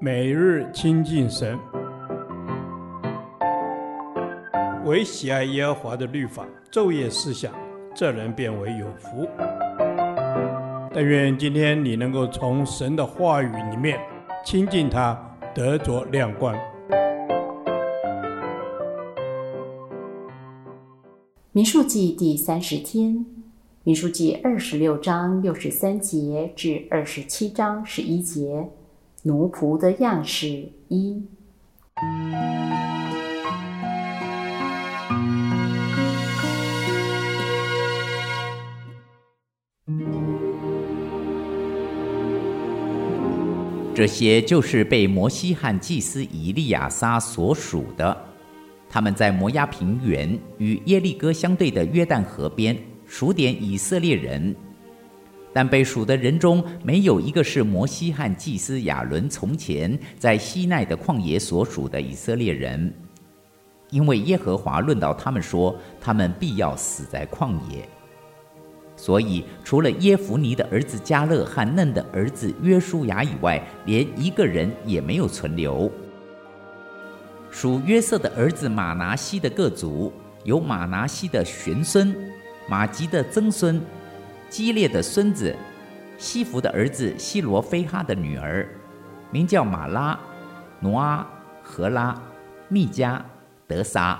每日亲近神，唯喜爱耶和华的律法，昼夜思想，这人便为有福。但愿今天你能够从神的话语里面亲近他，得着亮光。民数记第三十天，民数记二十六章六十三节至二十七章十一节。奴仆的样式一，这些就是被摩西和祭司以利亚撒所属的。他们在摩押平原与耶利哥相对的约旦河边数点以色列人。但被数的人中没有一个是摩西和祭司亚伦从前在西奈的旷野所属的以色列人，因为耶和华论到他们说，他们必要死在旷野。所以除了耶孚尼的儿子加勒和嫩的儿子约书亚以外，连一个人也没有存留。属约瑟的儿子马拿西的各族，有马拿西的玄孙，玛吉的曾孙。基列的孙子，西弗的儿子西罗非哈的女儿，名叫玛拉、挪阿、荷拉、密加，德撒。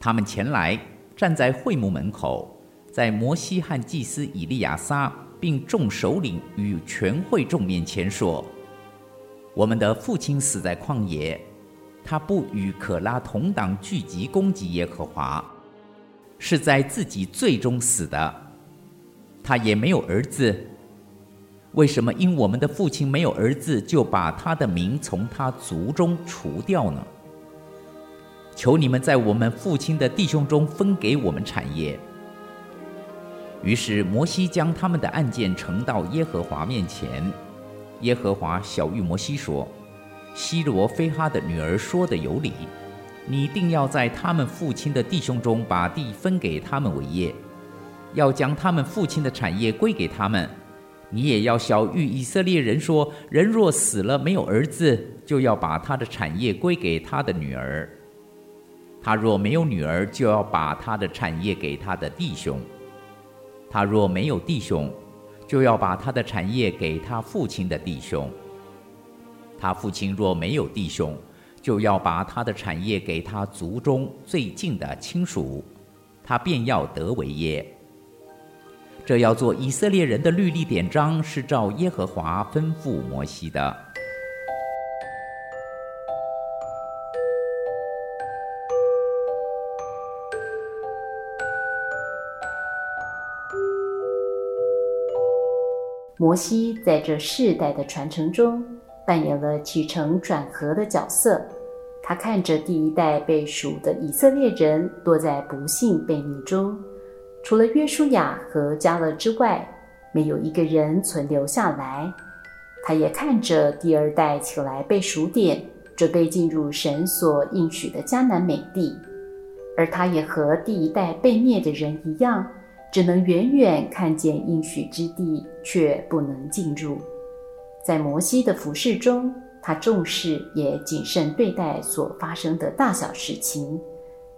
他们前来站在会幕门口，在摩西和祭司以利亚撒并众首领与全会众面前说：“我们的父亲死在旷野，他不与可拉同党聚集攻击耶和华，是在自己罪中死的。”他也没有儿子，为什么因我们的父亲没有儿子，就把他的名从他族中除掉呢？求你们在我们父亲的弟兄中分给我们产业。于是摩西将他们的案件呈到耶和华面前。耶和华晓諭摩西说：“西罗非哈的女儿说的有理，你定要在他们父亲的弟兄中把地分给他们为业。”要将他们父亲的产业归给他们，你也要晓諭以色列人说：人若死了没有儿子，就要把他的产业归给他的女儿；他若没有女儿，就要把他的产业给他的弟兄；他若没有弟兄，就要把他的产业给他父亲的弟兄；他父亲若没有弟兄，就要把他的产业给他族中最近的亲属，他便要得为业。这要做以色列人的律例典章，是照耶和华吩咐摩西的。摩西在这世代的传承中扮演了起承转合的角色。他看着第一代被数的以色列人落在不幸悖逆中。除了约书亚和迦勒之外，没有一个人存留下来。他也看着第二代起来被数点，准备进入神所应许的迦南美地，而他也和第一代被灭的人一样，只能远远看见应许之地，却不能进入。在摩西的服饰中，他重视也谨慎对待所发生的大小事情。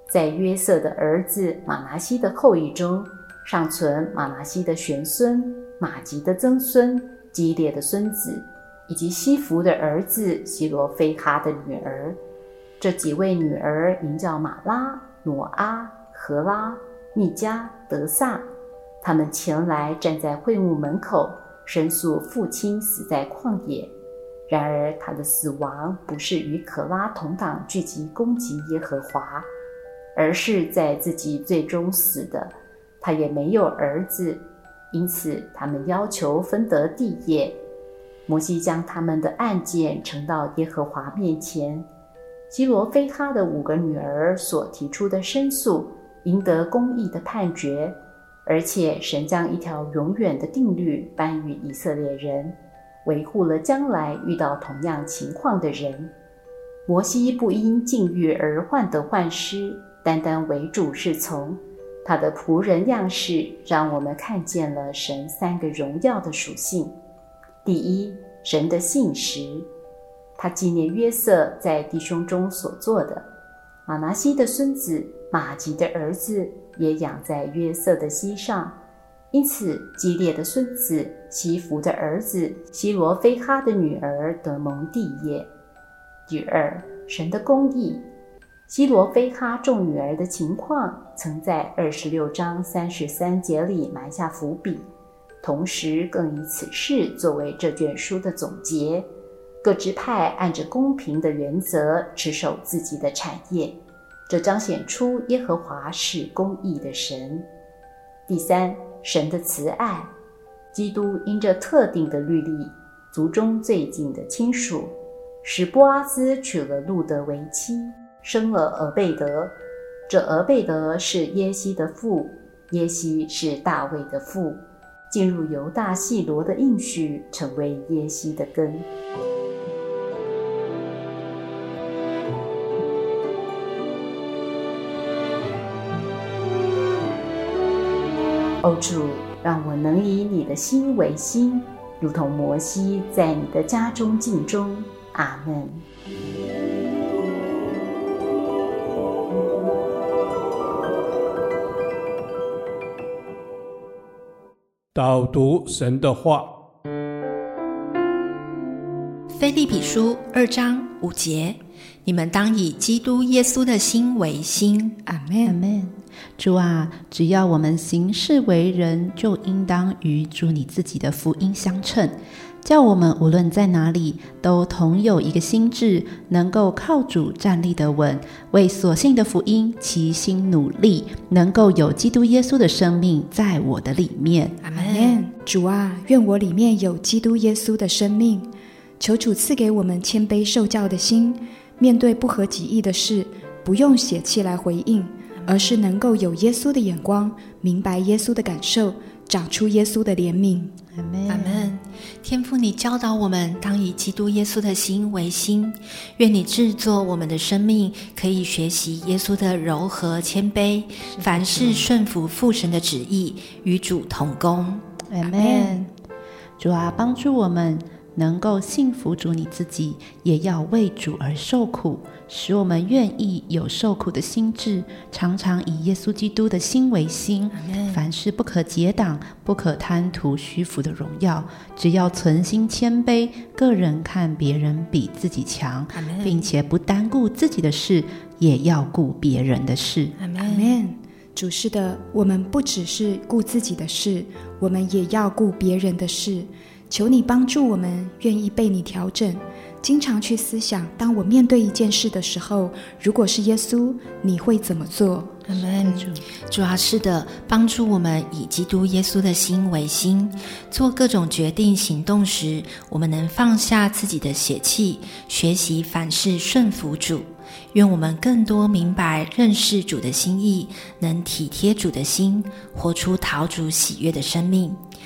在约瑟的儿子马拿西的后裔中，尚存马拿西的玄孙、玛吉的曾孙、基列的孙子，以及西弗的儿子西罗非哈的女儿。这几位女儿名叫玛拉、挪阿、何拉、密加、德萨。他们前来站在会幕门口，申诉父亲死在旷野。然而他的死亡不是与可拉同党聚集攻击耶和华。而是在自己最终死的，他也没有儿子，因此他们要求分得地业。摩西将他们的案件呈到耶和华面前，西罗非哈的五个女儿所提出的申诉，赢得公义的判决，而且神将一条永远的定律颁予以色列人，维护了将来遇到同样情况的人。摩西不因境遇而患得患失。单单为主是从他的仆人样式，让我们看见了神三个荣耀的属性：第一，神的信实；他纪念约瑟在弟兄中所做的。马拿西的孙子马吉的儿子也养在约瑟的膝上，因此基列的孙子希弗的儿子西罗非哈的女儿得蒙地业。第二，神的公义。西罗非哈众女儿的情况，曾在二十六章三十三节里埋下伏笔，同时更以此事作为这卷书的总结。各支派按着公平的原则持守自己的产业，这彰显出耶和华是公义的神。第三，神的慈爱，基督因着特定的律例，族中最近的亲属，使波阿斯娶了路得为妻。生了俄贝德，这俄贝德是耶西的父，耶西是大卫的父，进入犹大细罗的应许，成为耶西的根。欧，主，让我能以你的心为心，如同摩西在你的家中尽忠。阿门。导读神的话，菲利比书二章五节：你们当以基督耶稣的心为心。阿门。主啊，只要我们行事为人，就应当与主你自己的福音相称。叫我们无论在哪里，都同有一个心智，能够靠主站立得稳，为所信的福音齐心努力，能够有基督耶稣的生命在我的里面。阿门。主啊，愿我里面有基督耶稣的生命，求主赐给我们谦卑受教的心，面对不合己意的事，不用血气来回应，而是能够有耶稣的眼光，明白耶稣的感受。长出耶稣的怜悯，阿门。阿门。天父，你教导我们当以基督耶稣的心为心，愿你制作我们的生命，可以学习耶稣的柔和谦卑，凡事顺服父神的旨意，与主同工。阿门。主啊，帮助我们。能够信服主你自己，也要为主而受苦，使我们愿意有受苦的心智，常常以耶稣基督的心为心。凡事不可结党，不可贪图虚浮的荣耀，只要存心谦卑，个人看别人比自己强，并且不单顾自己的事，也要顾别人的事。阿门。主是的，我们不只是顾自己的事，我们也要顾别人的事。求你帮助我们，愿意被你调整，经常去思想：当我面对一件事的时候，如果是耶稣，你会怎么做？阿门。主啊，是的，帮助我们以基督耶稣的心为心，做各种决定行动时，我们能放下自己的血气，学习凡事顺服主。愿我们更多明白认识主的心意，能体贴主的心，活出讨主喜悦的生命。